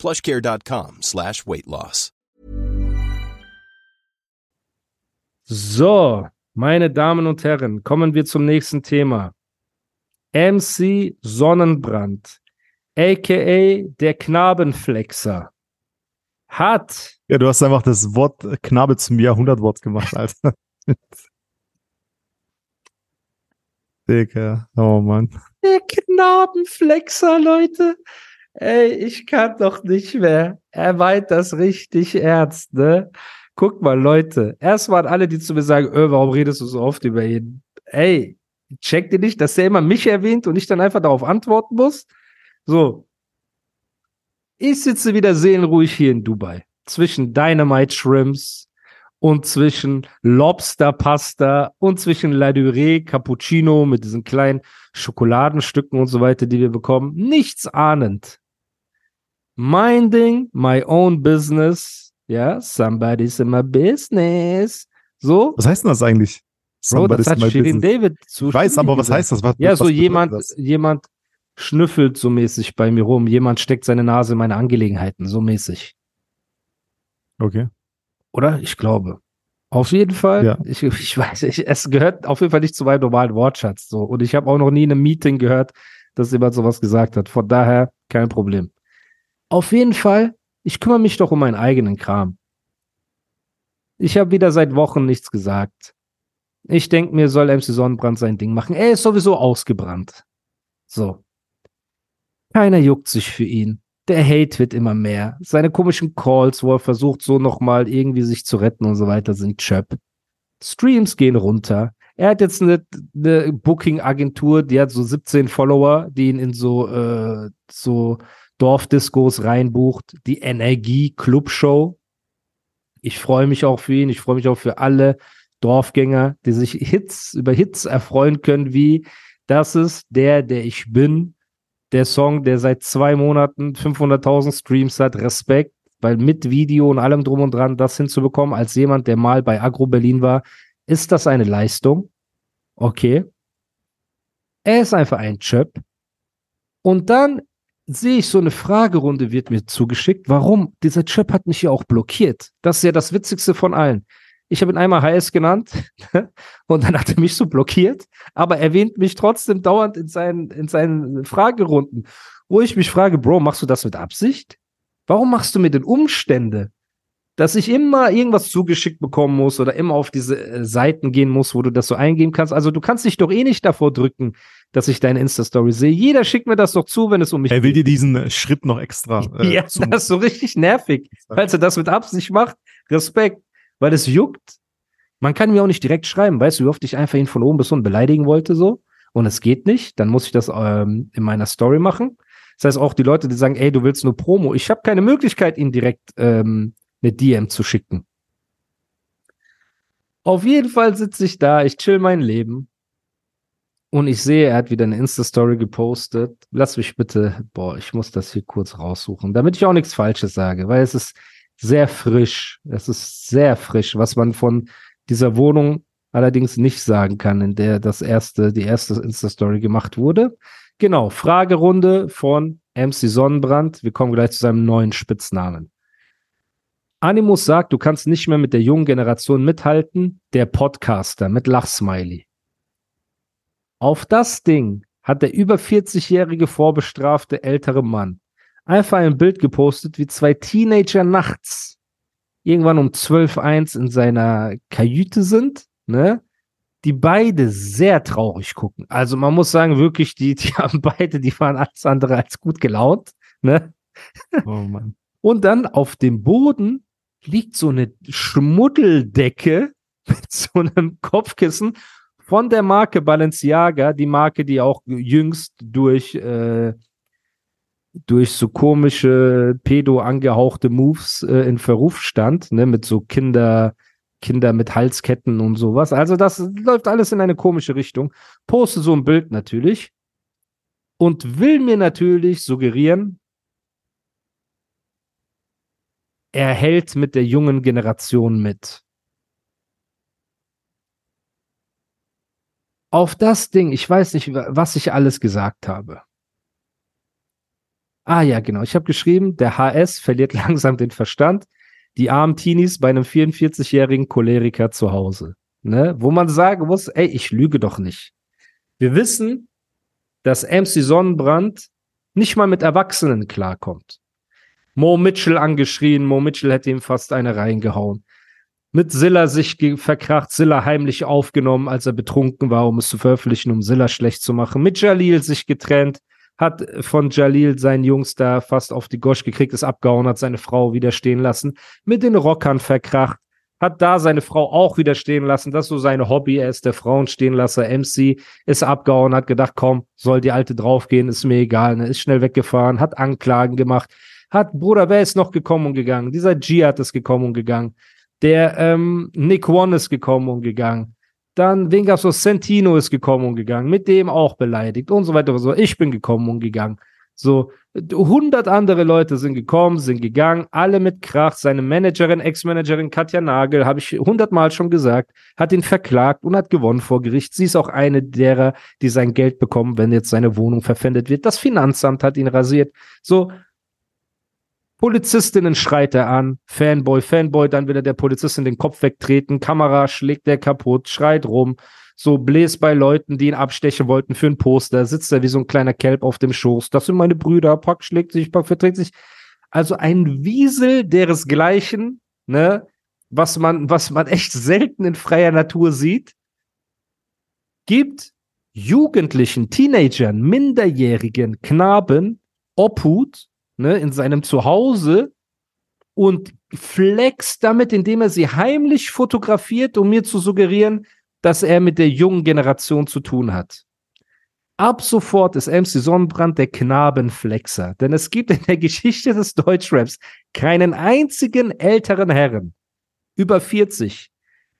plushcare.com slash weight loss. So, meine Damen und Herren, kommen wir zum nächsten Thema. MC Sonnenbrand, aka der Knabenflexer, hat. Ja, du hast einfach das Wort Knabe zum Jahrhundertwort gemacht, Alter. Digga, oh Mann. Der Knabenflexer, Leute. Ey, ich kann doch nicht mehr. Er meint das richtig ernst, ne? Guck mal, Leute. Erstmal alle, die zu mir sagen, öh, warum redest du so oft über ihn? Ey, checkt ihr nicht, dass er immer mich erwähnt und ich dann einfach darauf antworten muss? So. Ich sitze wieder seelenruhig hier in Dubai. Zwischen Dynamite Shrimps und zwischen Lobster Pasta und zwischen La Durée Cappuccino mit diesen kleinen Schokoladenstücken und so weiter, die wir bekommen. Nichts ahnend. Minding my own business. Ja, yeah, somebody's in my business. So. Was heißt denn das eigentlich? Bro, das hat Shirin David zu Ich weiß, aber was heißt das? Was, ja, was so jemand, das? jemand schnüffelt so mäßig bei mir rum. Jemand steckt seine Nase in meine Angelegenheiten, so mäßig. Okay. Oder? Ich glaube. Auf jeden Fall. Ja. Ich, ich weiß, ich, es gehört auf jeden Fall nicht zu meinem normalen Wortschatz. So. Und ich habe auch noch nie in einem Meeting gehört, dass jemand sowas gesagt hat. Von daher kein Problem. Auf jeden Fall, ich kümmere mich doch um meinen eigenen Kram. Ich habe wieder seit Wochen nichts gesagt. Ich denke mir, soll MC Sonnenbrand sein Ding machen. Er ist sowieso ausgebrannt. So. Keiner juckt sich für ihn. Der Hate wird immer mehr. Seine komischen Calls, wo er versucht, so nochmal irgendwie sich zu retten und so weiter, sind Chöp. Streams gehen runter. Er hat jetzt eine, eine Booking-Agentur, die hat so 17 Follower, die ihn in so, äh, so Dorfdiscos reinbucht. Die Energie Club Show. Ich freue mich auch für ihn. Ich freue mich auch für alle Dorfgänger, die sich Hits über Hits erfreuen können, wie das ist der, der ich bin der Song, der seit zwei Monaten 500.000 Streams hat, Respekt, weil mit Video und allem drum und dran das hinzubekommen, als jemand, der mal bei Agro Berlin war, ist das eine Leistung. Okay. Er ist einfach ein Chöp. Und dann sehe ich so eine Fragerunde wird mir zugeschickt. Warum? Dieser Chöp hat mich ja auch blockiert. Das ist ja das Witzigste von allen. Ich habe ihn einmal HS genannt und dann hat er mich so blockiert, aber erwähnt mich trotzdem dauernd in seinen, in seinen Fragerunden, wo ich mich frage, Bro, machst du das mit Absicht? Warum machst du mir denn Umstände, dass ich immer irgendwas zugeschickt bekommen muss oder immer auf diese äh, Seiten gehen muss, wo du das so eingeben kannst? Also du kannst dich doch eh nicht davor drücken, dass ich deine Insta-Story sehe. Jeder schickt mir das doch zu, wenn es um mich geht. Er will dir diesen äh, Schritt noch extra. Äh, ja, das ist so richtig nervig. Falls er das mit Absicht macht, Respekt weil es juckt. Man kann mir auch nicht direkt schreiben, weißt du, wie oft ich einfach ihn von oben bis unten beleidigen wollte, so. Und es geht nicht, dann muss ich das ähm, in meiner Story machen. Das heißt auch die Leute, die sagen, ey, du willst nur Promo. Ich habe keine Möglichkeit, ihnen direkt ähm, eine DM zu schicken. Auf jeden Fall sitze ich da, ich chill mein Leben. Und ich sehe, er hat wieder eine Insta-Story gepostet. Lass mich bitte, boah, ich muss das hier kurz raussuchen, damit ich auch nichts Falsches sage, weil es ist, sehr frisch. Es ist sehr frisch, was man von dieser Wohnung allerdings nicht sagen kann, in der das erste, die erste Insta-Story gemacht wurde. Genau, Fragerunde von MC Sonnenbrand. Wir kommen gleich zu seinem neuen Spitznamen. Animus sagt, du kannst nicht mehr mit der jungen Generation mithalten, der Podcaster mit Lachsmiley. Auf das Ding hat der über 40-jährige vorbestrafte ältere Mann einfach ein Bild gepostet, wie zwei Teenager nachts irgendwann um 12.1 in seiner Kajüte sind, ne? Die beide sehr traurig gucken. Also man muss sagen, wirklich, die, die haben beide, die waren alles andere als gut gelaunt, ne? Oh Mann. Und dann auf dem Boden liegt so eine Schmuddeldecke mit so einem Kopfkissen von der Marke Balenciaga, die Marke, die auch jüngst durch äh, durch so komische, pedo angehauchte Moves äh, in Verruf stand, ne, mit so Kinder, Kinder mit Halsketten und sowas. Also das läuft alles in eine komische Richtung. Poste so ein Bild natürlich und will mir natürlich suggerieren, er hält mit der jungen Generation mit. Auf das Ding, ich weiß nicht, was ich alles gesagt habe. Ah ja, genau. Ich habe geschrieben, der HS verliert langsam den Verstand. Die armen Teenies bei einem 44-jährigen Choleriker zu Hause. Ne? Wo man sagen muss, ey, ich lüge doch nicht. Wir wissen, dass MC Sonnenbrand nicht mal mit Erwachsenen klarkommt. Mo Mitchell angeschrien, Mo Mitchell hätte ihm fast eine reingehauen. Mit Silla sich verkracht, Silla heimlich aufgenommen, als er betrunken war, um es zu veröffentlichen, um Silla schlecht zu machen. Mit Jalil sich getrennt, hat von Jalil seinen Jungs da fast auf die Gosch gekriegt, ist abgehauen, hat seine Frau wieder stehen lassen, mit den Rockern verkracht, hat da seine Frau auch wieder stehen lassen. Das ist so sein Hobby. Er ist der Frauenstehenlasser. MC ist abgehauen, hat gedacht, komm, soll die Alte draufgehen, ist mir egal. Ne? Ist schnell weggefahren, hat Anklagen gemacht. Hat, Bruder, wer ist noch gekommen und gegangen? Dieser Jihad ist gekommen und gegangen. Der ähm, Nick One ist gekommen und gegangen. Dann, wen gab's so? Sentino ist gekommen und gegangen. Mit dem auch beleidigt und so weiter und so. Ich bin gekommen und gegangen. So, 100 andere Leute sind gekommen, sind gegangen, alle mit Krach. Seine Managerin, Ex-Managerin Katja Nagel, habe ich hundertmal schon gesagt, hat ihn verklagt und hat gewonnen vor Gericht. Sie ist auch eine derer, die sein Geld bekommen, wenn jetzt seine Wohnung verpfändet wird. Das Finanzamt hat ihn rasiert. So, Polizistinnen schreit er an, Fanboy, Fanboy, dann will er der Polizistin den Kopf wegtreten, Kamera schlägt er kaputt, schreit rum. So bläst bei Leuten, die ihn abstechen wollten für ein Poster, sitzt er wie so ein kleiner Kelb auf dem Schoß. Das sind meine Brüder, Pack schlägt sich, Pack verträgt sich. Also ein Wiesel deresgleichen, ne, was man, was man echt selten in freier Natur sieht, gibt Jugendlichen, Teenagern, Minderjährigen, Knaben Obhut, ne, in seinem Zuhause und flext damit, indem er sie heimlich fotografiert, um mir zu suggerieren, dass er mit der jungen Generation zu tun hat. Ab sofort ist MC Sonnenbrand der Knabenflexer, denn es gibt in der Geschichte des Deutschraps keinen einzigen älteren Herren über 40,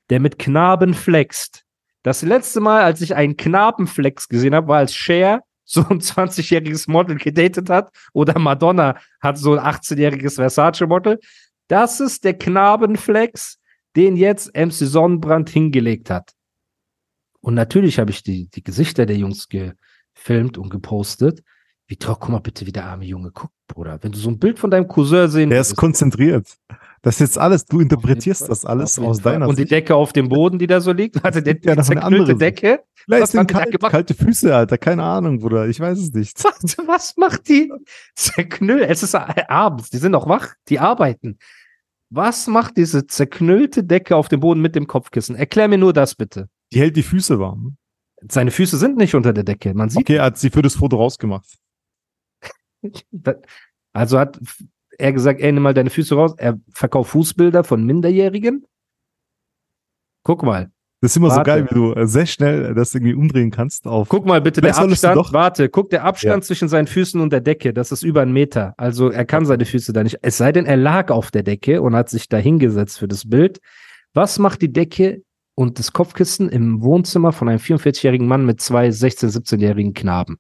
der mit Knaben flext. Das letzte Mal, als ich einen Knabenflex gesehen habe, war als Cher so ein 20-jähriges Model gedatet hat oder Madonna hat so ein 18-jähriges Versace-Model. Das ist der Knabenflex, den jetzt MC Sonnenbrand hingelegt hat. Und natürlich habe ich die, die Gesichter der Jungs gefilmt und gepostet. Wie toll, guck mal bitte, wie der arme Junge guckt, Bruder. Wenn du so ein Bild von deinem Cousin sehen Der ist konzentriert. Das ist jetzt alles, du interpretierst das alles aus deiner Und die Decke auf dem Boden, die da so liegt, also der, ja, die zerknüllte Decke. Vielleicht sind kalt, kalte Füße, Alter, keine Ahnung, Bruder, ich weiß es nicht. Was macht die? Zerknüllt, es ist abends, die sind noch wach, die arbeiten. Was macht diese zerknüllte Decke auf dem Boden mit dem Kopfkissen? Erklär mir nur das bitte. Die hält die Füße warm. Seine Füße sind nicht unter der Decke. Man sieht. Okay, er hat sie für das Foto rausgemacht. also hat er gesagt, ey, nimm mal deine Füße raus. Er verkauft Fußbilder von Minderjährigen. Guck mal. Das ist immer warte. so geil, wie du äh, sehr schnell das irgendwie umdrehen kannst auf. Guck mal bitte, der Abstand, warte, guck, der Abstand ja. zwischen seinen Füßen und der Decke, das ist über einen Meter. Also er kann seine Füße da nicht. Es sei denn, er lag auf der Decke und hat sich da hingesetzt für das Bild. Was macht die Decke und das Kopfkissen im Wohnzimmer von einem 44-jährigen Mann mit zwei 16-, 17-jährigen Knaben?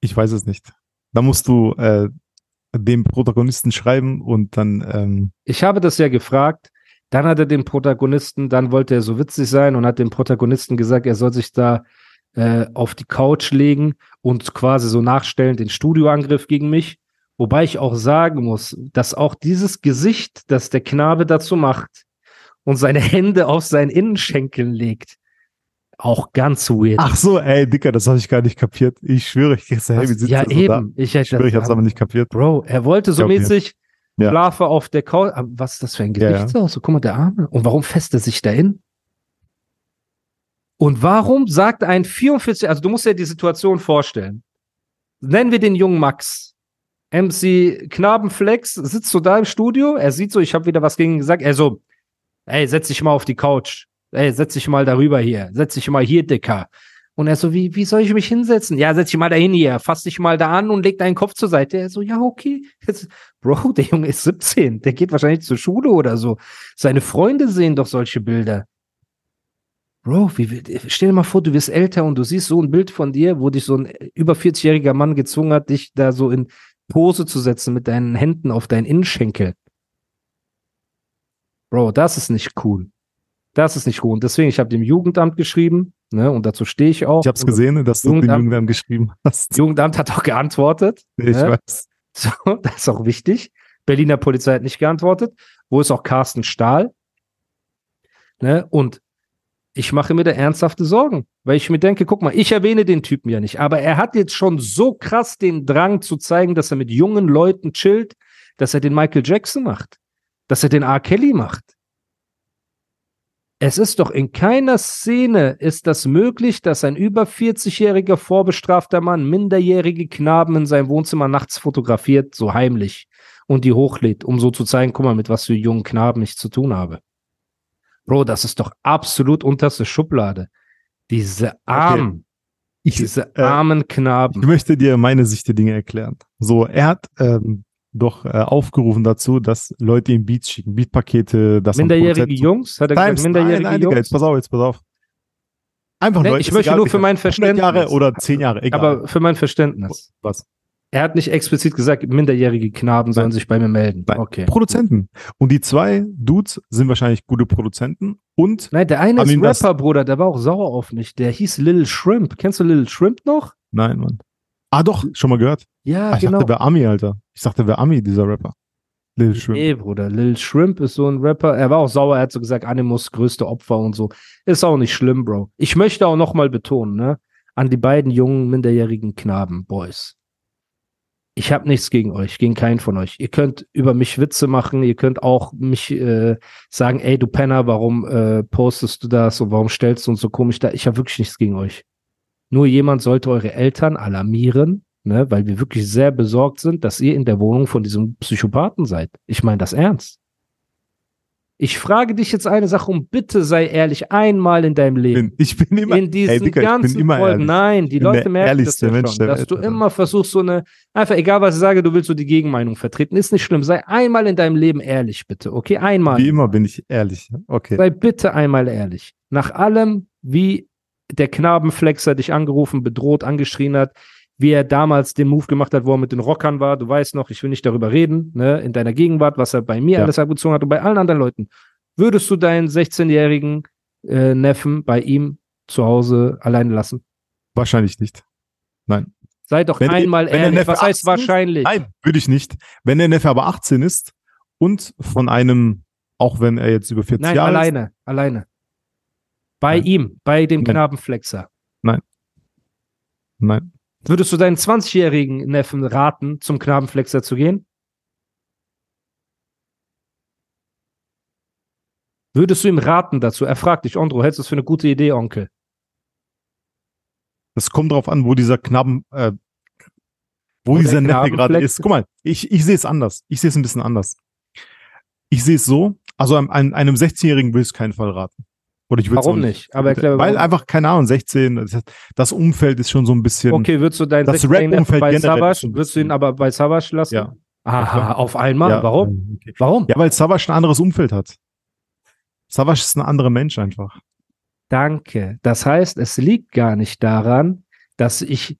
Ich weiß es nicht. Da musst du äh, dem Protagonisten schreiben und dann. Ähm ich habe das ja gefragt. Dann hat er den Protagonisten, dann wollte er so witzig sein und hat dem Protagonisten gesagt, er soll sich da äh, auf die Couch legen und quasi so nachstellen den Studioangriff gegen mich. Wobei ich auch sagen muss, dass auch dieses Gesicht, das der Knabe dazu macht, und seine Hände auf seinen Innenschenkeln legt. Auch ganz weird. Ach so, ey, Dicker, das habe ich gar nicht kapiert. Ich schwöre, ich hey, wie sitzt Ja, eben. So ich, ich schwöre, ich habe es aber nicht kapiert. Bro, er wollte so mäßig ja. Schlafe auf der Couch. Was ist das für ein Gesicht? Ja, ja. So, guck mal, der Arme. Und warum fässt er sich da in? Und warum sagt ein 44, also du musst dir die Situation vorstellen. Nennen wir den jungen Max. MC Knabenflex sitzt so da im Studio. Er sieht so, ich habe wieder was gegen ihn gesagt. Er so, ey, setz dich mal auf die Couch. Ey, setz dich mal darüber hier. Setz dich mal hier, Dicker. Und er so, wie, wie soll ich mich hinsetzen? Ja, setz dich mal dahin hier, fass dich mal da an und leg deinen Kopf zur Seite. Er so, ja, okay. Jetzt, Bro, der Junge ist 17, der geht wahrscheinlich zur Schule oder so. Seine Freunde sehen doch solche Bilder. Bro, wie, stell dir mal vor, du wirst älter und du siehst so ein Bild von dir, wo dich so ein über 40-jähriger Mann gezwungen hat, dich da so in Pose zu setzen mit deinen Händen auf deinen Innenschenkel. Bro, das ist nicht cool. Das ist nicht cool. Und deswegen, ich habe dem Jugendamt geschrieben, ne, und dazu stehe ich auch. Ich habe es gesehen, dass du dem Jugendamt geschrieben hast. Jugendamt hat auch geantwortet. Ich ne? weiß. So, das ist auch wichtig. Berliner Polizei hat nicht geantwortet. Wo ist auch Carsten Stahl? Ne? Und ich mache mir da ernsthafte Sorgen, weil ich mir denke, guck mal, ich erwähne den Typen ja nicht, aber er hat jetzt schon so krass den Drang zu zeigen, dass er mit jungen Leuten chillt, dass er den Michael Jackson macht, dass er den R. Kelly macht. Es ist doch in keiner Szene ist das möglich, dass ein über 40-jähriger vorbestrafter Mann minderjährige Knaben in seinem Wohnzimmer nachts fotografiert, so heimlich, und die hochlädt, um so zu zeigen, guck mal, mit was für jungen Knaben ich zu tun habe. Bro, das ist doch absolut unterste Schublade. Diese armen, okay. ich, diese äh, armen Knaben. Ich möchte dir meine Sicht der Dinge erklären. So, er hat ähm, doch äh, aufgerufen dazu, dass Leute ihm Beats schicken, Beatpakete, das Minderjährige Jungs? Hat er Times, gesagt, minderjährige nein, nein, Jungs? Jetzt pass auf, jetzt pass auf. Einfach nee, Leute. Ich möchte egal, nur für mein Verständnis. Jahre oder zehn Jahre, egal. Aber für mein Verständnis. Was? Er hat nicht explizit gesagt, minderjährige Knaben sollen Nein. sich bei mir melden. Nein. Okay. Produzenten. Und die zwei Dudes sind wahrscheinlich gute Produzenten und. Nein, der eine ist Rapper, Bruder, der war auch sauer auf mich. Der hieß Lil Shrimp. Kennst du Lil Shrimp noch? Nein, Mann. Ah, doch, schon mal gehört. Ja, ah, ich genau. dachte, wer Ami, Alter. Ich dachte, wer Ami, dieser Rapper. Lil Shrimp. Nee, Bruder. Lil Shrimp ist so ein Rapper. Er war auch sauer, er hat so gesagt, Animus größte Opfer und so. Ist auch nicht schlimm, Bro. Ich möchte auch nochmal betonen, ne? An die beiden jungen, minderjährigen Knaben, Boys ich habe nichts gegen euch, gegen keinen von euch. Ihr könnt über mich Witze machen, ihr könnt auch mich äh, sagen, ey du Penner, warum äh, postest du das und warum stellst du uns so komisch da? Ich habe wirklich nichts gegen euch. Nur jemand sollte eure Eltern alarmieren, ne, weil wir wirklich sehr besorgt sind, dass ihr in der Wohnung von diesem Psychopathen seid. Ich meine das ernst. Ich frage dich jetzt eine Sache und bitte sei ehrlich einmal in deinem Leben. Ich bin immer in diesen ey, Dicker, ganzen immer Folgen. Nein, die Leute merken das ja Mensch, schon, dass du immer versuchst so eine einfach egal was ich sage, du willst so die Gegenmeinung vertreten. Ist nicht schlimm. Sei einmal in deinem Leben ehrlich, bitte. Okay, einmal. Wie immer bin ich ehrlich. Okay. Sei bitte einmal ehrlich. Nach allem, wie der Knabenflexer dich angerufen, bedroht, angeschrien hat, wie er damals den Move gemacht hat, wo er mit den Rockern war. Du weißt noch, ich will nicht darüber reden, ne, in deiner Gegenwart, was er bei mir ja. alles abgezogen hat und bei allen anderen Leuten. Würdest du deinen 16-jährigen äh, Neffen bei ihm zu Hause alleine lassen? Wahrscheinlich nicht. Nein. Sei doch wenn einmal der, ehrlich. Was heißt wahrscheinlich? Nein, würde ich nicht. Wenn der Neffe aber 18 ist und von einem, auch wenn er jetzt über 40 Nein, Jahre alleine, ist. alleine. Bei Nein. ihm, bei dem Nein. Knabenflexer. Nein. Nein. Würdest du deinen 20-jährigen Neffen raten, zum Knabenflexer zu gehen? Würdest du ihm raten dazu? Er fragt dich, Andro, hältst du das für eine gute Idee, Onkel? Das kommt drauf an, wo dieser Knaben, äh, wo, dieser Neffe gerade ist. Guck mal, ich, ich sehe es anders. Ich sehe es ein bisschen anders. Ich sehe es so, also einem, einem 16-Jährigen will ich es keinen Fall raten. Oder ich warum nicht? Aber erklär, Weil warum? einfach, keine Ahnung, 16, das Umfeld ist schon so ein bisschen. Okay, würdest du dein das Rap-Umfeld bei Savage, würdest du ihn aber bei Savage lassen? Ja. Aha, auf einmal? Ja. Warum? Okay. Warum? Ja, weil Savage ein anderes Umfeld hat. Savage ist ein anderer Mensch einfach. Danke. Das heißt, es liegt gar nicht daran, dass ich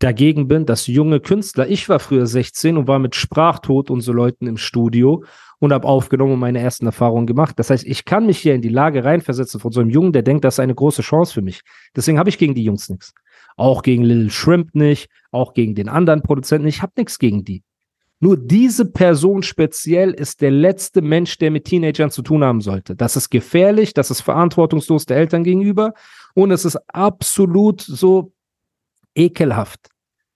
dagegen bin, dass junge Künstler, ich war früher 16 und war mit Sprachtod und so Leuten im Studio und habe aufgenommen und meine ersten Erfahrungen gemacht. Das heißt, ich kann mich hier in die Lage reinversetzen von so einem Jungen, der denkt, das ist eine große Chance für mich. Deswegen habe ich gegen die Jungs nichts. Auch gegen Lil Shrimp nicht, auch gegen den anderen Produzenten. Ich habe nichts gegen die. Nur diese Person speziell ist der letzte Mensch, der mit Teenagern zu tun haben sollte. Das ist gefährlich, das ist verantwortungslos der Eltern gegenüber und es ist absolut so ekelhaft,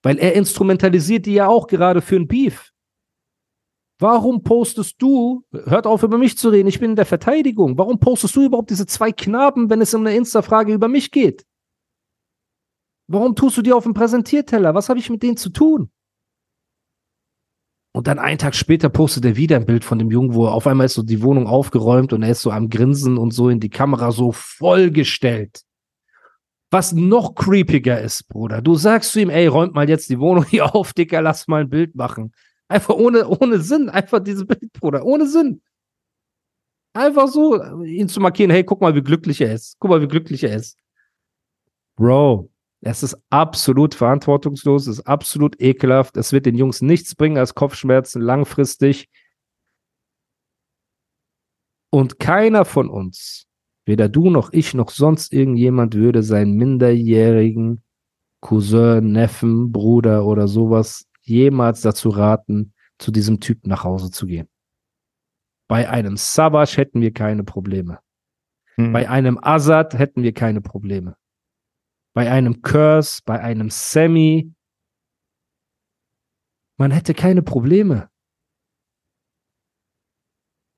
weil er instrumentalisiert die ja auch gerade für ein Beef. Warum postest du, hört auf über mich zu reden, ich bin in der Verteidigung, warum postest du überhaupt diese zwei Knaben, wenn es um eine Insta-Frage über mich geht? Warum tust du die auf dem Präsentierteller? Was habe ich mit denen zu tun? Und dann einen Tag später postet er wieder ein Bild von dem Jungen, wo auf einmal ist so die Wohnung aufgeräumt und er ist so am Grinsen und so in die Kamera so vollgestellt. Was noch creepiger ist, Bruder. Du sagst zu ihm, ey, räumt mal jetzt die Wohnung hier auf, Dicker, lass mal ein Bild machen. Einfach ohne, ohne Sinn. Einfach dieses Bild, Bruder. Ohne Sinn. Einfach so, ihn zu markieren, hey, guck mal, wie glücklich er ist. Guck mal, wie glücklich er ist. Bro, es ist absolut verantwortungslos, es ist absolut ekelhaft. Es wird den Jungs nichts bringen als Kopfschmerzen langfristig. Und keiner von uns, weder du noch ich noch sonst irgendjemand, würde seinen minderjährigen Cousin, Neffen, Bruder oder sowas jemals dazu raten, zu diesem Typ nach Hause zu gehen. Bei einem Savage hätten wir keine Probleme. Hm. Bei einem Azad hätten wir keine Probleme. Bei einem Curse, bei einem Sammy. Man hätte keine Probleme.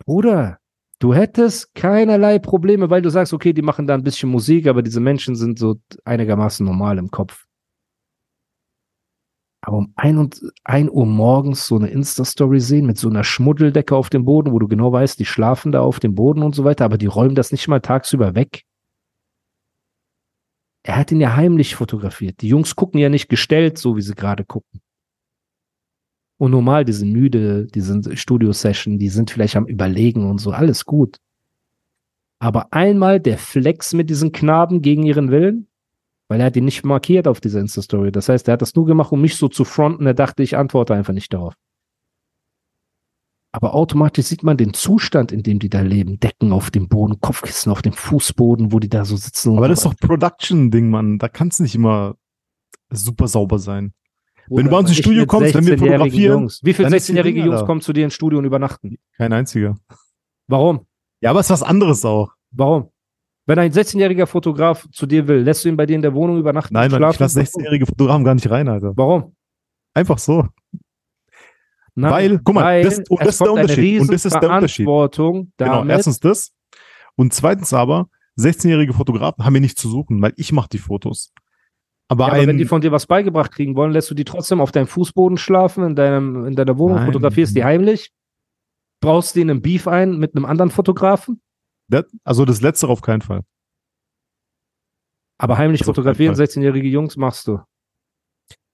Bruder, du hättest keinerlei Probleme, weil du sagst, okay, die machen da ein bisschen Musik, aber diese Menschen sind so einigermaßen normal im Kopf. Aber um ein, und, ein Uhr morgens so eine Insta-Story sehen mit so einer Schmuddeldecke auf dem Boden, wo du genau weißt, die schlafen da auf dem Boden und so weiter, aber die räumen das nicht mal tagsüber weg. Er hat ihn ja heimlich fotografiert. Die Jungs gucken ja nicht gestellt, so wie sie gerade gucken. Und normal, die sind müde, die sind Studio-Session, die sind vielleicht am Überlegen und so, alles gut. Aber einmal der Flex mit diesen Knaben gegen ihren Willen, weil er hat ihn nicht markiert auf dieser Insta-Story. Das heißt, er hat das nur gemacht, um mich so zu fronten. Er dachte, ich antworte einfach nicht darauf. Aber automatisch sieht man den Zustand, in dem die da leben. Decken auf dem Boden, Kopfkissen auf dem Fußboden, wo die da so sitzen. Aber das ist doch Production-Ding, Mann. Da kann es nicht immer super sauber sein. Oder wenn du bei uns ins Studio kommst, wenn wir fotografieren. Jungs. Wie viele 16-jährige Jungs kommen zu dir ins Studio und übernachten? Kein einziger. Warum? Ja, aber es ist was anderes auch. Warum? Wenn ein 16-jähriger Fotograf zu dir will, lässt du ihn bei dir in der Wohnung übernachten? Nein, Mann, ich lasse 16-jährige Fotografen gar nicht rein, Alter. Warum? Einfach so. Nein, weil, guck mal, das, und das ist der Unterschied. Und das ist der Unterschied. Genau, erstens das. Und zweitens aber, 16-jährige Fotografen haben hier nichts zu suchen, weil ich mache die Fotos. Aber, ja, aber wenn die von dir was beigebracht kriegen wollen, lässt du die trotzdem auf deinem Fußboden schlafen, in, deinem, in deiner Wohnung, Nein. fotografierst die heimlich, brauchst du einen Beef ein mit einem anderen Fotografen? Also das Letzte auf keinen Fall. Aber heimlich fotografieren 16-jährige Jungs machst du.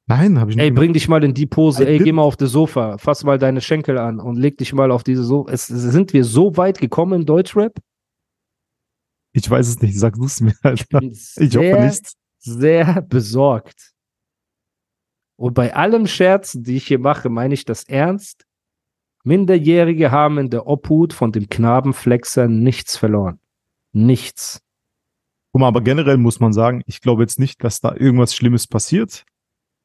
Nein, habe ich nicht. Ey, bring dich mal in die Pose. Ey, geh mal auf das Sofa. Fass mal deine Schenkel an und leg dich mal auf diese Sofa. Es, sind wir so weit gekommen im Deutschrap? Ich weiß es nicht. Sag du es mir, Alter. Ich, ich sehr, hoffe nicht. Sehr besorgt. Und bei allem Scherzen, die ich hier mache, meine ich das ernst. Minderjährige haben in der Obhut von dem Knabenflexer nichts verloren. Nichts. Guck mal, aber generell muss man sagen, ich glaube jetzt nicht, dass da irgendwas Schlimmes passiert.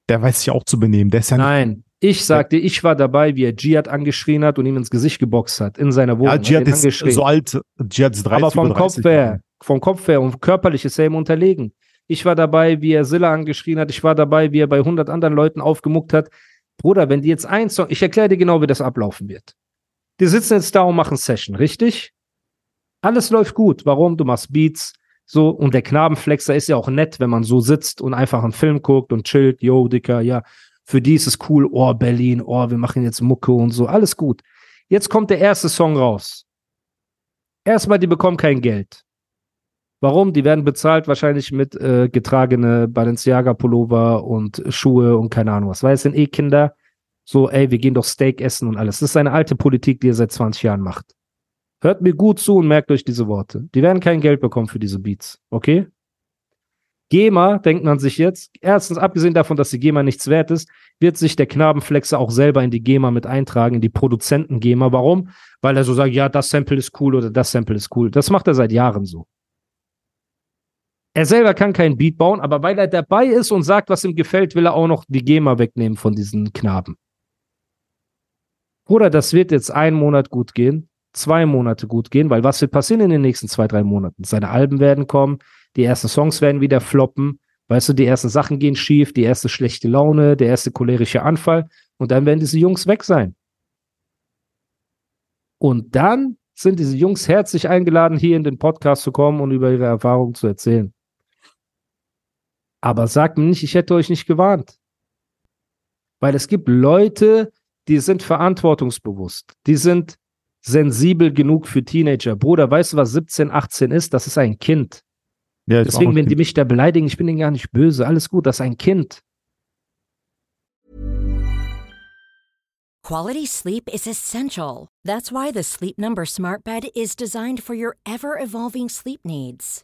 Der weiß sich auch zu benehmen. Der ist ja Nein, ich sagte, ich war dabei, wie er Jihad angeschrien hat und ihm ins Gesicht geboxt hat, in seiner Wohnung. Ja, Jihad ist so alt, Jihad ist 30, Aber vom Kopf her, vom Kopf her und körperlich ist er ihm unterlegen. Ich war dabei, wie er Silla angeschrien hat. Ich war dabei, wie er bei 100 anderen Leuten aufgemuckt hat. Bruder, wenn die jetzt ein Song, ich erkläre dir genau, wie das ablaufen wird. Die sitzen jetzt da und machen Session, richtig? Alles läuft gut. Warum? Du machst Beats, so, und der Knabenflexer ist ja auch nett, wenn man so sitzt und einfach einen Film guckt und chillt, yo, Dicker, ja, für die ist es cool, oh, Berlin, oh, wir machen jetzt Mucke und so, alles gut. Jetzt kommt der erste Song raus. Erstmal, die bekommen kein Geld. Warum? Die werden bezahlt wahrscheinlich mit äh, getragene Balenciaga-Pullover und Schuhe und keine Ahnung was. Weil es sind eh Kinder. So, ey, wir gehen doch Steak essen und alles. Das ist eine alte Politik, die er seit 20 Jahren macht. Hört mir gut zu und merkt euch diese Worte. Die werden kein Geld bekommen für diese Beats. Okay? GEMA, denkt man sich jetzt, erstens, abgesehen davon, dass die GEMA nichts wert ist, wird sich der Knabenflexer auch selber in die GEMA mit eintragen, in die Produzenten-GEMA. Warum? Weil er so sagt, ja, das Sample ist cool oder das Sample ist cool. Das macht er seit Jahren so. Er selber kann keinen Beat bauen, aber weil er dabei ist und sagt, was ihm gefällt, will er auch noch die GEMA wegnehmen von diesen Knaben. Bruder, das wird jetzt einen Monat gut gehen, zwei Monate gut gehen, weil was wird passieren in den nächsten zwei, drei Monaten? Seine Alben werden kommen, die ersten Songs werden wieder floppen, weißt du, die ersten Sachen gehen schief, die erste schlechte Laune, der erste cholerische Anfall und dann werden diese Jungs weg sein. Und dann sind diese Jungs herzlich eingeladen, hier in den Podcast zu kommen und über ihre Erfahrungen zu erzählen. Aber sagt mir nicht, ich hätte euch nicht gewarnt. Weil es gibt Leute, die sind verantwortungsbewusst. Die sind sensibel genug für Teenager. Bruder, weißt du, was 17, 18 ist? Das ist ein Kind. Ja, Deswegen, wenn kind. die mich da beleidigen, ich bin denen gar nicht böse. Alles gut, das ist ein Kind. Quality sleep is essential. That's why the Sleep Number Smart Bed is designed for your ever-evolving sleep needs.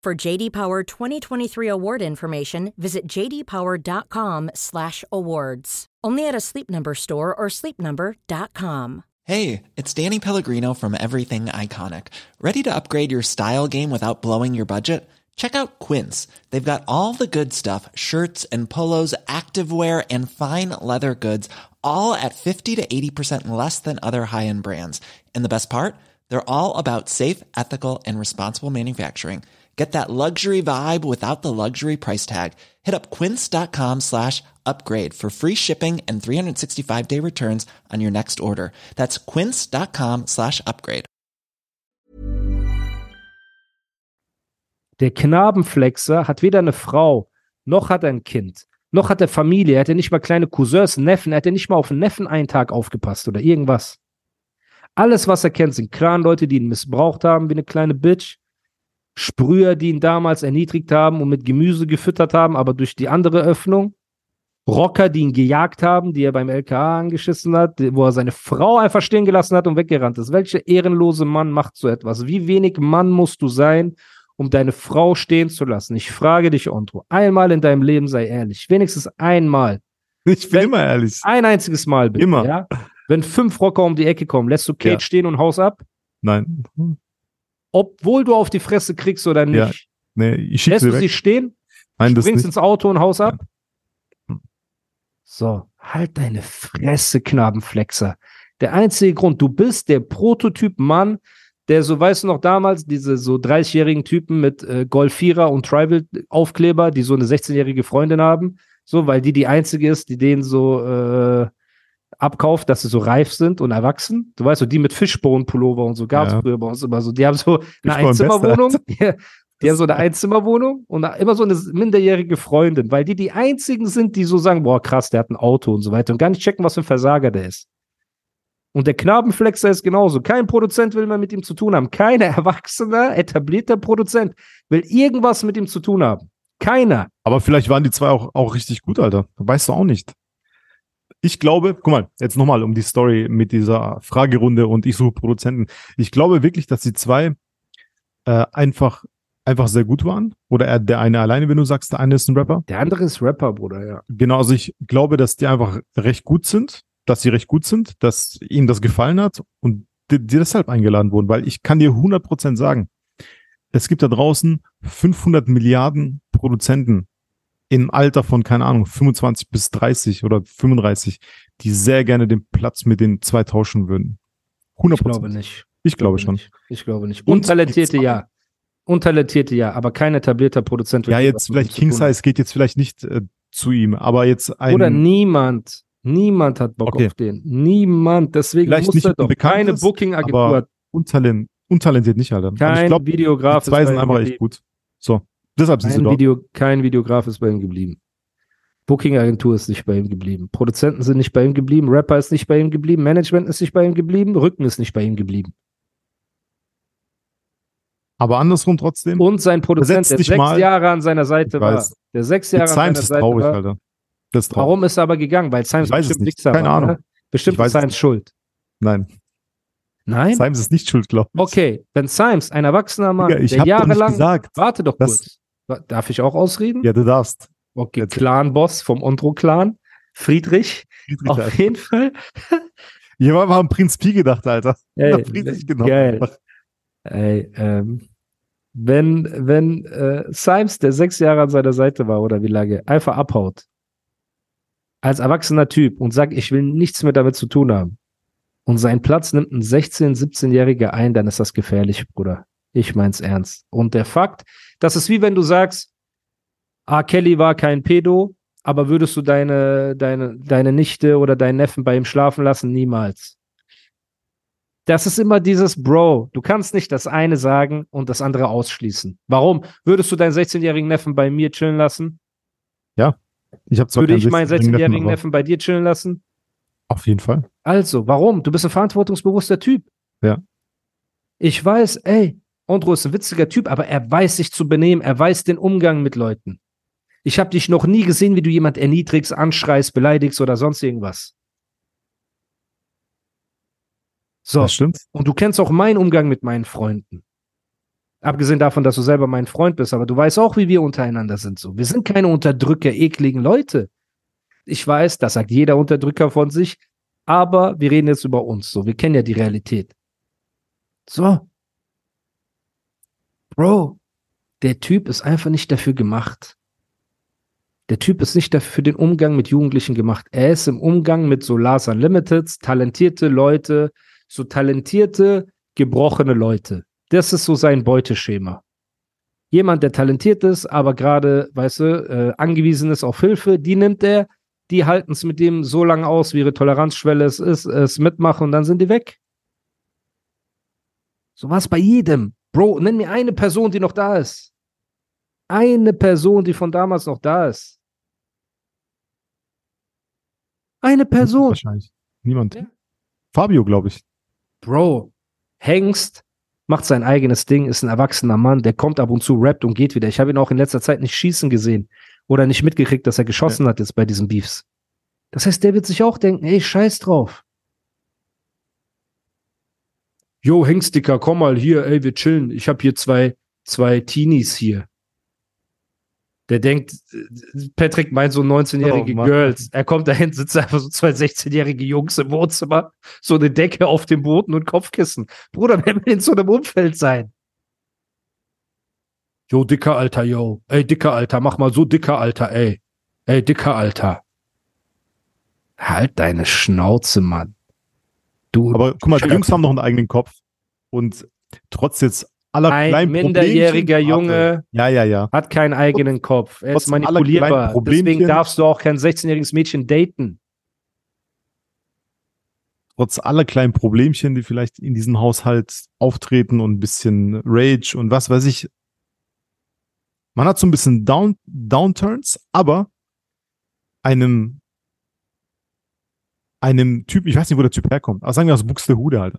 For JD Power 2023 award information, visit jdpower.com/awards. Only at a Sleep Number store or sleepnumber.com. Hey, it's Danny Pellegrino from Everything Iconic. Ready to upgrade your style game without blowing your budget? Check out Quince. They've got all the good stuff shirts and polos, activewear, and fine leather goods, all at 50 to 80% less than other high end brands. And the best part? They're all about safe, ethical, and responsible manufacturing. Get that luxury vibe without the luxury price tag. Hit up quince.com slash upgrade for free shipping and 365 day returns on your next order. That's quince.com slash upgrade. Der Knabenflexer hat weder eine Frau, noch hat er ein Kind, noch hat er Familie. Er hat ja nicht mal kleine Cousins, Neffen. Er hat ja nicht mal auf einen Neffen einen Tag aufgepasst oder irgendwas. Alles, was er kennt, sind Clan-Leute, die ihn missbraucht haben wie eine kleine Bitch. Sprüher, die ihn damals erniedrigt haben und mit Gemüse gefüttert haben, aber durch die andere Öffnung. Rocker, die ihn gejagt haben, die er beim LKA angeschissen hat, wo er seine Frau einfach stehen gelassen hat und weggerannt ist. Welcher ehrenlose Mann macht so etwas? Wie wenig Mann musst du sein, um deine Frau stehen zu lassen? Ich frage dich, Ondro, einmal in deinem Leben sei ehrlich. Wenigstens einmal. Ich bin Wenn, immer ehrlich. Ein einziges Mal bitte. Immer. Ja? Wenn fünf Rocker um die Ecke kommen, lässt du Kate ja. stehen und haus ab? Nein obwohl du auf die Fresse kriegst oder nicht. Ja, nee, ich Lässt du sie stehen? Nein, springst ins Auto und haus ab? So, halt deine Fresse, Knabenflexer. Der einzige Grund, du bist der Prototyp Mann, der, so weißt du noch damals, diese so 30-jährigen Typen mit äh, Golfierer und Tribal-Aufkleber, die so eine 16-jährige Freundin haben, so, weil die die einzige ist, die denen so äh, abkauft, dass sie so reif sind und erwachsen. Du weißt so, die mit Fischbohnenpullover und so gab es ja. früher bei uns immer so. Die haben so eine Einzimmerwohnung. Die, die haben so eine Einzimmerwohnung und immer so eine minderjährige Freundin, weil die die einzigen sind, die so sagen, boah, krass, der hat ein Auto und so weiter und gar nicht checken, was für ein Versager der ist. Und der Knabenflexer ist genauso. Kein Produzent will mehr mit ihm zu tun haben. Kein erwachsener, etablierter Produzent will irgendwas mit ihm zu tun haben. Keiner. Aber vielleicht waren die zwei auch, auch richtig gut, Alter. Weißt du auch nicht ich glaube, guck mal, jetzt nochmal um die Story mit dieser Fragerunde und ich suche Produzenten. Ich glaube wirklich, dass die zwei äh, einfach einfach sehr gut waren. Oder er, der eine alleine, wenn du sagst, der eine ist ein Rapper. Der andere ist Rapper, Bruder, ja. Genau, also ich glaube, dass die einfach recht gut sind, dass sie recht gut sind, dass ihnen das gefallen hat und die, die deshalb eingeladen wurden, weil ich kann dir 100% sagen, es gibt da draußen 500 Milliarden Produzenten, im Alter von, keine Ahnung, 25 bis 30 oder 35, die sehr gerne den Platz mit den zwei tauschen würden. 100 Ich glaube nicht. Ich, glaube, glaube schon. Nicht. Ich glaube nicht. Untalentierte ja. Untalentierte ja, aber kein etablierter Produzent. Ja, jetzt vielleicht King Size geht jetzt vielleicht nicht äh, zu ihm, aber jetzt ein. Oder niemand. Niemand hat Bock okay. auf den. Niemand. Deswegen vielleicht muss er doch keine Booking-Agentur. Untalent, untalentiert nicht, Alter. Kein ich glaub, Videograf. Die zwei sind einfach echt gut. So. Deshalb kein, Video, kein Videograf ist bei ihm geblieben. Booking-Agentur ist nicht bei ihm geblieben. Produzenten sind nicht bei ihm geblieben. Rapper ist nicht bei ihm geblieben. Management ist nicht bei ihm geblieben. Rücken ist nicht bei ihm geblieben. Aber andersrum trotzdem. Und sein Produzent, der sechs mal. Jahre an seiner Seite war. Der sechs Jahre an seiner Seite traurig, war. Alter. Das ist traurig. Warum ist er aber gegangen? Weil Simes bestimmt nichts Keine war, Ahnung. Ne? Bestimmt ist Simes schuld. Nein. Nein? Simes ist nicht schuld, glaube ich. Okay, wenn Simes, ein erwachsener Mann, ja, der jahrelang. Gesagt, warte doch kurz. Darf ich auch ausreden? Ja, du darfst. Okay, Clan-Boss vom Ondro-Clan. Friedrich. Friedrich. Auf Alter. jeden Fall. Hier war an Prinz Pi gedacht, Alter. Ey, Friedrich genau. Geil. Ey, ähm, wenn, wenn äh, Symes, der sechs Jahre an seiner Seite war oder wie lange, einfach abhaut, als erwachsener Typ und sagt, ich will nichts mehr damit zu tun haben, und seinen Platz nimmt ein 16-, 17-Jähriger ein, dann ist das gefährlich, Bruder. Ich mein's ernst. Und der Fakt, das ist wie wenn du sagst, R. Kelly war kein Pedo, aber würdest du deine, deine, deine Nichte oder deinen Neffen bei ihm schlafen lassen? Niemals. Das ist immer dieses Bro. Du kannst nicht das eine sagen und das andere ausschließen. Warum? Würdest du deinen 16-jährigen Neffen bei mir chillen lassen? Ja. Ich habe Würde ich meinen 16-jährigen Neffen, Neffen bei dir chillen lassen? Auf jeden Fall. Also, warum? Du bist ein verantwortungsbewusster Typ. Ja. Ich weiß, ey, Andro ist ein witziger Typ, aber er weiß sich zu benehmen, er weiß den Umgang mit Leuten. Ich habe dich noch nie gesehen, wie du jemand erniedrigst, anschreist, beleidigst oder sonst irgendwas. So. Das stimmt. Und du kennst auch meinen Umgang mit meinen Freunden. Abgesehen davon, dass du selber mein Freund bist, aber du weißt auch, wie wir untereinander sind. So, wir sind keine Unterdrücker, ekligen Leute. Ich weiß, das sagt jeder Unterdrücker von sich, aber wir reden jetzt über uns. So, wir kennen ja die Realität. So. Bro, der Typ ist einfach nicht dafür gemacht. Der Typ ist nicht dafür für den Umgang mit Jugendlichen gemacht. Er ist im Umgang mit so Lars Unlimited, talentierte Leute, so talentierte, gebrochene Leute. Das ist so sein Beuteschema. Jemand, der talentiert ist, aber gerade, weißt du, äh, angewiesen ist auf Hilfe, die nimmt er, die halten es mit dem so lange aus, wie ihre Toleranzschwelle es ist, es mitmachen und dann sind die weg. So was bei jedem. Bro, nenn mir eine Person, die noch da ist. Eine Person, die von damals noch da ist. Eine Person. Wahrscheinlich. Niemand. Ja. Fabio, glaube ich. Bro, Hengst macht sein eigenes Ding, ist ein erwachsener Mann, der kommt ab und zu, rappt und geht wieder. Ich habe ihn auch in letzter Zeit nicht schießen gesehen oder nicht mitgekriegt, dass er geschossen ja. hat jetzt bei diesen Beefs. Das heißt, der wird sich auch denken, ey, scheiß drauf. Jo, Hengsticker, komm mal hier, ey, wir chillen. Ich habe hier zwei, zwei Teenies hier. Der denkt, Patrick meint so 19-jährige oh, Girls. Er kommt dahin, sitzt einfach so zwei 16-jährige Jungs im Wohnzimmer, so eine Decke auf dem Boden und Kopfkissen. Bruder, wer will in so einem Umfeld sein? Jo, dicker Alter, yo. Ey, dicker Alter, mach mal so dicker Alter, ey. Ey, dicker Alter. Halt deine Schnauze, Mann. Du. Aber guck mal, die Jungs haben noch einen eigenen Kopf. Und trotz jetzt aller ein kleinen minderjähriger Junge ja, ja, ja. hat keinen eigenen Kopf. Er ist manipulierbar. Deswegen darfst du auch kein 16-jähriges Mädchen daten. Trotz aller kleinen Problemchen, die vielleicht in diesem Haushalt auftreten und ein bisschen Rage und was weiß ich. Man hat so ein bisschen Down Downturns, aber einem einem Typ, ich weiß nicht, wo der Typ herkommt, aber sagen wir aus Buxtehude halt.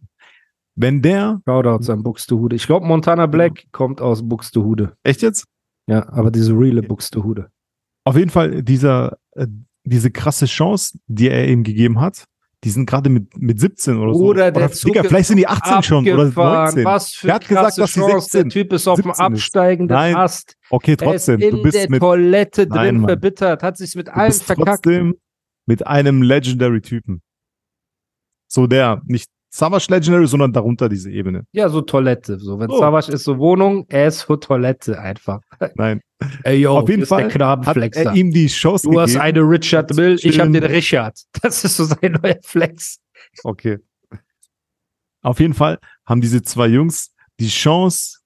Wenn der. Shoutouts an Buxtehude. Ich glaube, Montana Black ja. kommt aus Buxtehude. Echt jetzt? Ja, aber diese reale Buxtehude. Auf jeden Fall, dieser, äh, diese krasse Chance, die er ihm gegeben hat, die sind gerade mit, mit 17 oder so. Oder der oder, Zug Digga, vielleicht sind die 18 schon oder 19. Was für er hat gesagt, dass Chance. 16, der Typ ist auf dem absteigenden Nein. Ast. Okay, trotzdem. Er ist in du bist der mit, Toilette drin Nein, verbittert, hat sich mit du allen verkackt. Trotzdem mit einem Legendary Typen. So der, nicht Savage Legendary, sondern darunter diese Ebene. Ja, so Toilette. So, wenn oh. Savage ist so Wohnung, er ist so Toilette einfach. Nein. Ey, yo, auf jeden Fall hat er ihm die Chance Du gegeben. hast eine Richard Mill, ich habe den Richard. Das ist so sein neuer Flex. Okay. Auf jeden Fall haben diese zwei Jungs die Chance,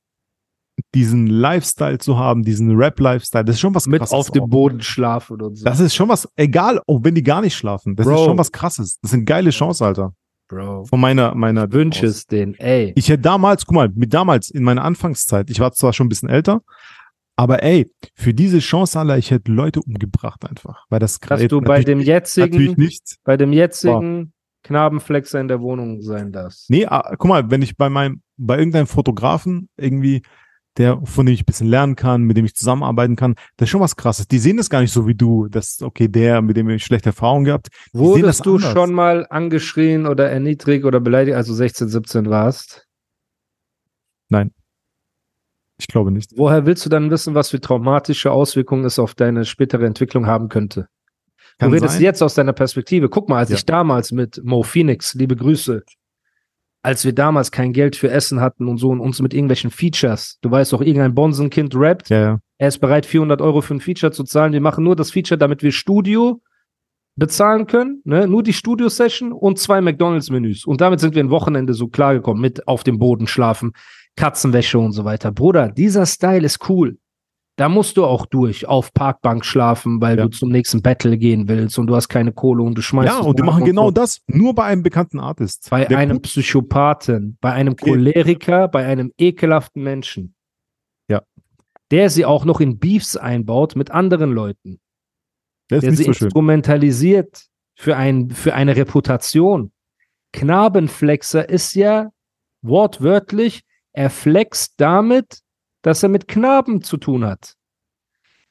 diesen Lifestyle zu haben, diesen Rap-Lifestyle, das ist schon was Mit krasses. Mit auf dem Boden schlafen und so. Das ist schon was, egal, auch wenn die gar nicht schlafen, das Bro. ist schon was krasses. Das eine geile Chance, Alter. Bro. Von meiner, meiner. Wünsche es den, ey. Ich hätte damals, guck mal, mit damals, in meiner Anfangszeit, ich war zwar schon ein bisschen älter, aber ey, für diese Chance, Alter, ich hätte Leute umgebracht einfach. Weil das Dass du bei dem jetzigen, natürlich nicht. bei dem jetzigen Boah. Knabenflexer in der Wohnung sein darfst. Nee, ah, guck mal, wenn ich bei meinem, bei irgendeinem Fotografen irgendwie der, von dem ich ein bisschen lernen kann, mit dem ich zusammenarbeiten kann. Das ist schon was krasses. Die sehen das gar nicht so wie du. Das, okay, der, mit dem ich schlechte Erfahrungen gehabt. Wurdest du anders. schon mal angeschrien oder erniedrigt oder beleidigt, als du 16, 17 warst? Nein. Ich glaube nicht. Woher willst du dann wissen, was für traumatische Auswirkungen es auf deine spätere Entwicklung haben könnte? Kann du redest sein. jetzt aus deiner Perspektive. Guck mal, als ja. ich damals mit Mo Phoenix, liebe Grüße, als wir damals kein Geld für Essen hatten und so und uns mit irgendwelchen Features, du weißt doch, irgendein Bonsenkind rappt, ja, ja. er ist bereit, 400 Euro für ein Feature zu zahlen. Wir machen nur das Feature, damit wir Studio bezahlen können, ne? nur die Studio-Session und zwei McDonalds-Menüs. Und damit sind wir ein Wochenende so klargekommen, mit auf dem Boden schlafen, Katzenwäsche und so weiter. Bruder, dieser Style ist cool. Da musst du auch durch, auf Parkbank schlafen, weil ja. du zum nächsten Battle gehen willst und du hast keine Kohle und du schmeißt. Ja, und die machen genau das, nur bei einem bekannten Artist. Bei einem Psychopathen, bei einem Choleriker, bei einem ekelhaften Menschen. Ja. Der sie auch noch in Beefs einbaut mit anderen Leuten. Der, der sie so instrumentalisiert für, ein, für eine Reputation. Knabenflexer ist ja wortwörtlich, er flext damit, dass er mit Knaben zu tun hat.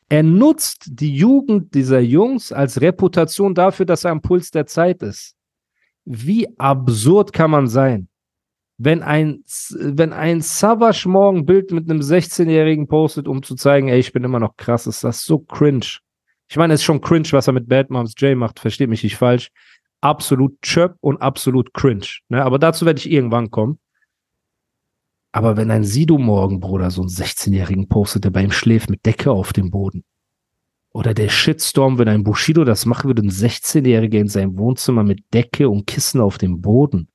Er nutzt die Jugend dieser Jungs als Reputation dafür, dass er am Puls der Zeit ist. Wie absurd kann man sein? Wenn ein, wenn ein Savage morgen Bild mit einem 16-Jährigen postet, um zu zeigen, ey, ich bin immer noch krass, ist das so cringe. Ich meine, es ist schon cringe, was er mit Bad Moms J macht, versteht mich nicht falsch. Absolut chöp und absolut cringe. Ne? Aber dazu werde ich irgendwann kommen. Aber wenn ein Sido morgen, Bruder, so einen 16-Jährigen postet, der bei ihm schläft mit Decke auf dem Boden. Oder der Shitstorm, wenn ein Bushido das machen würde, ein 16-Jähriger in seinem Wohnzimmer mit Decke und Kissen auf dem Boden.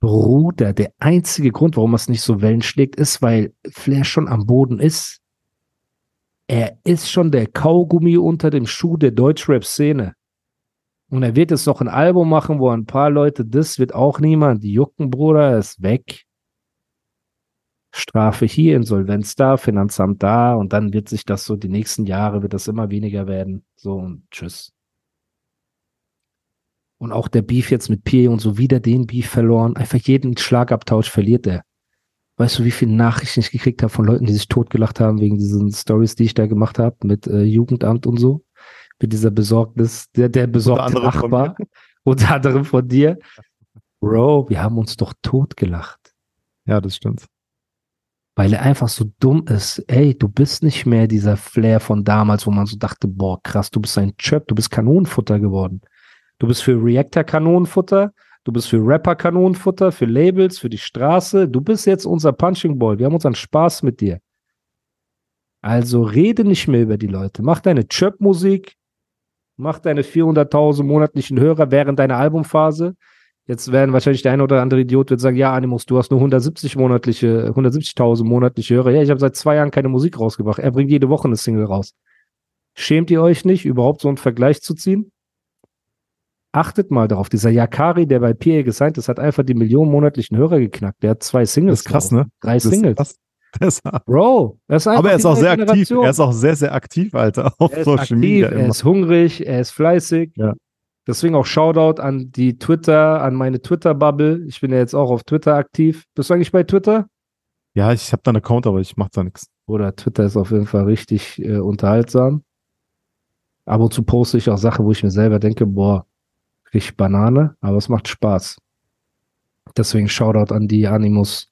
Bruder, der einzige Grund, warum es nicht so Wellen schlägt, ist, weil Flair schon am Boden ist. Er ist schon der Kaugummi unter dem Schuh der Deutschrap-Szene. Und er wird jetzt noch ein Album machen, wo ein paar Leute, das wird auch niemand jucken, Bruder, er ist weg. Strafe hier, Insolvenz da, Finanzamt da und dann wird sich das so, die nächsten Jahre wird das immer weniger werden. So und tschüss. Und auch der Beef jetzt mit Pierre und so wieder den Beef verloren. Einfach jeden Schlagabtausch verliert er. Weißt du, wie viele Nachrichten ich gekriegt habe von Leuten, die sich totgelacht haben wegen diesen Stories, die ich da gemacht habe mit äh, Jugendamt und so? Mit dieser Besorgnis, der, der besorgte Nachbar, unter anderem von dir. Bro, wir haben uns doch totgelacht. Ja, das stimmt. Weil er einfach so dumm ist. Ey, du bist nicht mehr dieser Flair von damals, wo man so dachte, boah, krass, du bist ein Chöp, du bist Kanonenfutter geworden. Du bist für Reactor Kanonenfutter, du bist für Rapper Kanonenfutter, für Labels, für die Straße. Du bist jetzt unser Punching Ball. Wir haben unseren Spaß mit dir. Also rede nicht mehr über die Leute. Mach deine Chöp-Musik, mach deine 400.000 monatlichen Hörer während deiner Albumphase. Jetzt werden wahrscheinlich der eine oder andere Idiot wird sagen, ja, Animus, du hast nur 170 monatliche, 170.000 monatliche Hörer. Ja, ich habe seit zwei Jahren keine Musik rausgebracht. Er bringt jede Woche eine Single raus. Schämt ihr euch nicht, überhaupt so einen Vergleich zu ziehen? Achtet mal darauf. Dieser Yakari, der bei PA gesigned ist, hat einfach die Millionen monatlichen Hörer geknackt. Der hat zwei Singles. Das ist krass, drauf. ne? Drei das Singles. Deshalb. Bro, das ist Aber er ist auch sehr Generation. aktiv. Er ist auch sehr, sehr aktiv, Alter. Auf er ist Social aktiv, Media. Er ist hungrig, er ist fleißig. Ja. Deswegen auch Shoutout an die Twitter, an meine Twitter-Bubble. Ich bin ja jetzt auch auf Twitter aktiv. Bist du eigentlich bei Twitter? Ja, ich habe da einen Account, aber ich mache da nichts. Oder Twitter ist auf jeden Fall richtig äh, unterhaltsam. Ab und zu poste ich auch Sachen, wo ich mir selber denke, boah, richtig Banane, aber es macht Spaß. Deswegen Shoutout an die Animus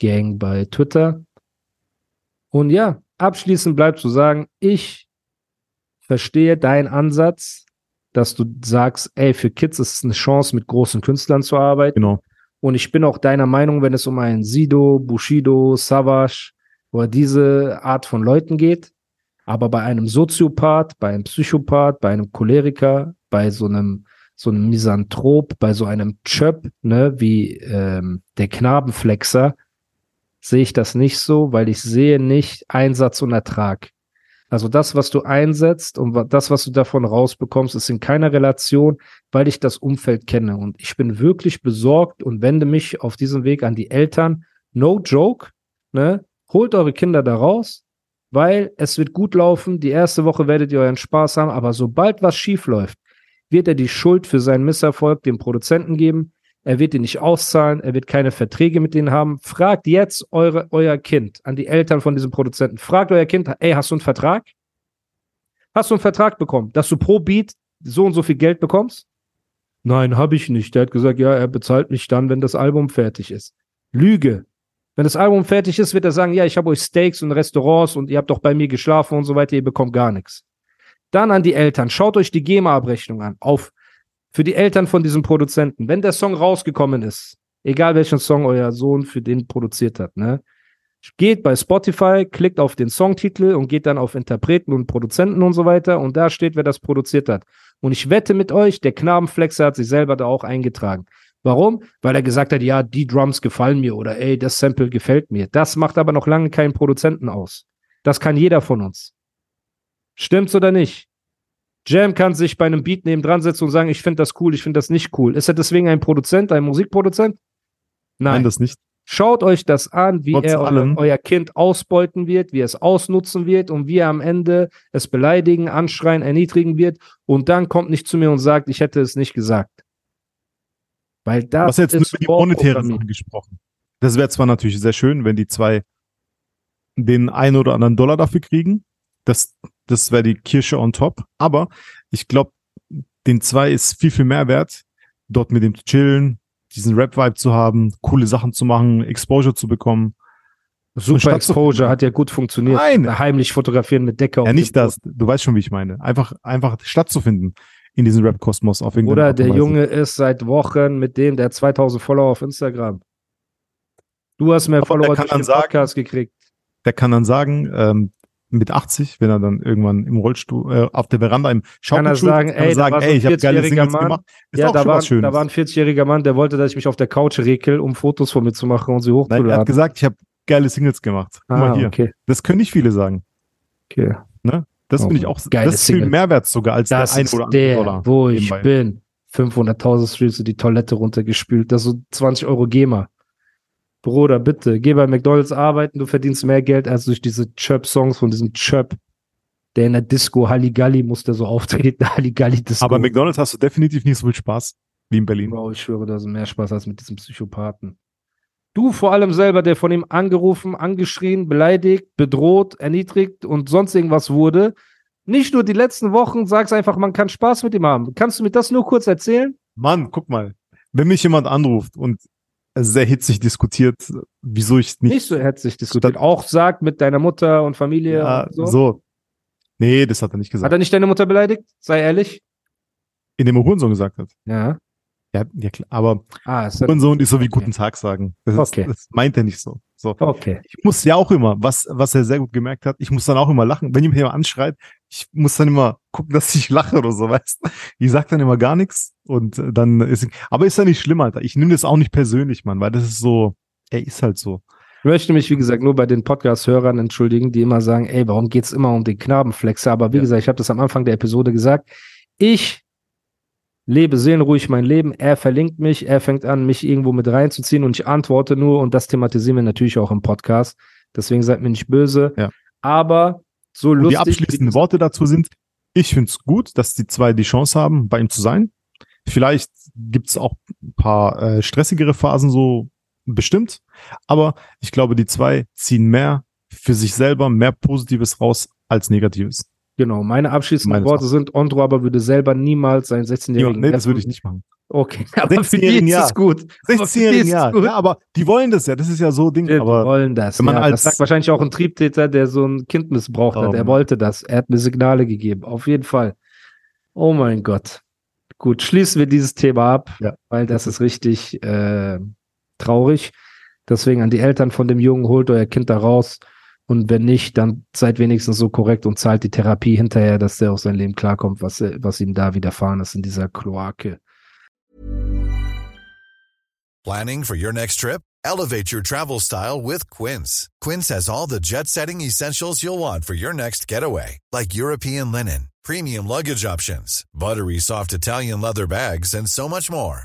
Gang bei Twitter. Und ja, abschließend bleibt zu sagen, ich verstehe deinen Ansatz, dass du sagst, ey, für Kids ist es eine Chance, mit großen Künstlern zu arbeiten. Genau. Und ich bin auch deiner Meinung, wenn es um einen Sido, Bushido, Savage oder diese Art von Leuten geht. Aber bei einem Soziopath, bei einem Psychopath, bei einem Choleriker, bei so einem so einem Misanthrop, bei so einem Chöp, ne, wie ähm, der Knabenflexer, sehe ich das nicht so, weil ich sehe nicht Einsatz und Ertrag. Also das, was du einsetzt und das, was du davon rausbekommst, ist in keiner Relation, weil ich das Umfeld kenne. Und ich bin wirklich besorgt und wende mich auf diesem Weg an die Eltern. No joke, ne? Holt eure Kinder da raus, weil es wird gut laufen. Die erste Woche werdet ihr euren Spaß haben, aber sobald was schief läuft, wird er die Schuld für seinen Misserfolg dem Produzenten geben. Er wird die nicht auszahlen, er wird keine Verträge mit denen haben. Fragt jetzt eure, euer Kind an die Eltern von diesem Produzenten. Fragt euer Kind, ey, hast du einen Vertrag? Hast du einen Vertrag bekommen, dass du pro Beat so und so viel Geld bekommst? Nein, habe ich nicht. Der hat gesagt, ja, er bezahlt mich dann, wenn das Album fertig ist. Lüge. Wenn das Album fertig ist, wird er sagen, ja, ich habe euch Steaks und Restaurants und ihr habt doch bei mir geschlafen und so weiter, ihr bekommt gar nichts. Dann an die Eltern, schaut euch die GEMA-Abrechnung an. Auf für die Eltern von diesem Produzenten, wenn der Song rausgekommen ist, egal welchen Song euer Sohn für den produziert hat, ne? Geht bei Spotify, klickt auf den Songtitel und geht dann auf Interpreten und Produzenten und so weiter und da steht, wer das produziert hat. Und ich wette mit euch, der Knabenflexer hat sich selber da auch eingetragen. Warum? Weil er gesagt hat, ja, die Drums gefallen mir oder ey, das Sample gefällt mir. Das macht aber noch lange keinen Produzenten aus. Das kann jeder von uns. Stimmt's oder nicht? Jam kann sich bei einem Beat neben dran setzen und sagen, ich finde das cool, ich finde das nicht cool. Ist er deswegen ein Produzent, ein Musikproduzent? Nein, Nein das nicht. Schaut euch das an, wie Trotz er allem. euer Kind ausbeuten wird, wie er es ausnutzen wird und wie er am Ende es beleidigen, anschreien, erniedrigen wird. Und dann kommt nicht zu mir und sagt, ich hätte es nicht gesagt. Weil das Was jetzt ist über die monetären Sachen gesprochen. Das wäre zwar natürlich sehr schön, wenn die zwei den einen oder anderen Dollar dafür kriegen. Das, das wäre die Kirsche on top. Aber ich glaube, den zwei ist viel, viel mehr wert, dort mit dem zu chillen, diesen Rap-Vibe zu haben, coole Sachen zu machen, Exposure zu bekommen. Super Exposure hat ja gut funktioniert. Nein. Heimlich fotografieren mit Decke. Ja, nicht das. Du weißt schon, wie ich meine. Einfach, einfach stattzufinden in diesem Rap-Kosmos auf irgendeine Oder der Junge ist seit Wochen mit dem, der 2000 Follower auf Instagram. Du hast mehr Aber Follower durch den Podcast sagen, gekriegt. Der kann dann sagen, ähm, mit 80, wenn er dann irgendwann im Rollstuhl, äh, auf der Veranda im Schaukelstuhl kann er sagen, ey, sagen, ey ich habe geile Singles Mann, gemacht. Ist ja, da war, da war ein 40-jähriger Mann, der wollte, dass ich mich auf der Couch rekel, um Fotos von mir zu machen und sie hochzuladen. Nein, er hat gesagt, ich habe geile Singles gemacht. Guck ah, mal hier. Okay. Das können nicht viele sagen. Okay. Ne? Das oh, finde ich auch, geile das ist viel Mehrwert sogar als das der ein oder andere Dollar. wo ich bin. 500.000 Streams und die Toilette runtergespült. Das so 20 Euro GEMA. Bruder, bitte, geh bei McDonalds arbeiten, du verdienst mehr Geld als durch diese Chirp-Songs von diesem Chirp, der in der Disco Halligalli muss der so auftreten, Halligalli-Disco. Aber McDonalds hast du definitiv nicht so viel Spaß wie in Berlin. Bro, ich schwöre, da ist mehr Spaß als mit diesem Psychopathen. Du vor allem selber, der von ihm angerufen, angeschrien, beleidigt, bedroht, erniedrigt und sonst irgendwas wurde. Nicht nur die letzten Wochen, sagst einfach, man kann Spaß mit ihm haben. Kannst du mir das nur kurz erzählen? Mann, guck mal. Wenn mich jemand anruft und sehr hitzig diskutiert, wieso ich nicht. Nicht so hitzig diskutiert. Auch sagt mit deiner Mutter und Familie. Ja, und so. so. Nee, das hat er nicht gesagt. Hat er nicht deine Mutter beleidigt? Sei ehrlich. In dem Hurensohn gesagt hat. Ja. Ja, ja klar. Aber ah, Hurensohn ist so wie okay. Guten Tag sagen. Das, okay. das meint er nicht so. So. Okay. Ich muss ja auch immer, was, was er sehr gut gemerkt hat, ich muss dann auch immer lachen. Wenn jemand anschreit, ich muss dann immer gucken, dass ich lache oder so, weißt Ich sag dann immer gar nichts und dann ist, aber ist ja nicht schlimm, Alter. Ich nehme das auch nicht persönlich, Mann, weil das ist so, er ist halt so. Ich möchte mich, wie gesagt, nur bei den Podcast-Hörern entschuldigen, die immer sagen, ey, warum geht's immer um den Knabenflexer? Aber wie ja. gesagt, ich habe das am Anfang der Episode gesagt. Ich lebe seelenruhig mein Leben. Er verlinkt mich, er fängt an, mich irgendwo mit reinzuziehen und ich antworte nur und das thematisieren wir natürlich auch im Podcast. Deswegen seid mir nicht böse. Ja. Aber so und lustig. Die abschließenden Worte dazu sind, ich finde es gut, dass die zwei die Chance haben, bei ihm zu sein. Vielleicht gibt es auch ein paar äh, stressigere Phasen, so bestimmt. Aber ich glaube, die zwei ziehen mehr für sich selber, mehr Positives raus als Negatives. Genau, meine abschließenden Worte sind, Ondro aber würde selber niemals seinen 16-jährigen. Ja, nee, das würde ich nicht machen. Okay, aber für die ist Jahr. es gut. 16-jährigen Jahr. Ja, aber die wollen das ja. Das ist ja so Ding. Die aber wollen das. Wenn man ja, als das sagt wahrscheinlich auch ein Triebtäter, der so ein Kind missbraucht oh, hat. Er wollte das. Er hat mir Signale gegeben. Auf jeden Fall. Oh mein Gott. Gut, schließen wir dieses Thema ab, ja. weil das ist richtig äh, traurig. Deswegen an die Eltern von dem Jungen, holt euer Kind da raus. Und wenn nicht, dann seid wenigstens so korrekt und zahlt die Therapie hinterher, dass der aus seinem Leben klarkommt, was, was ihm da widerfahren ist in dieser Kloake. Planning for your next trip? Elevate your travel style with Quince. Quince has all the jet-setting essentials you'll want for your next getaway, like European linen, premium luggage options, buttery soft Italian leather bags, and so much more.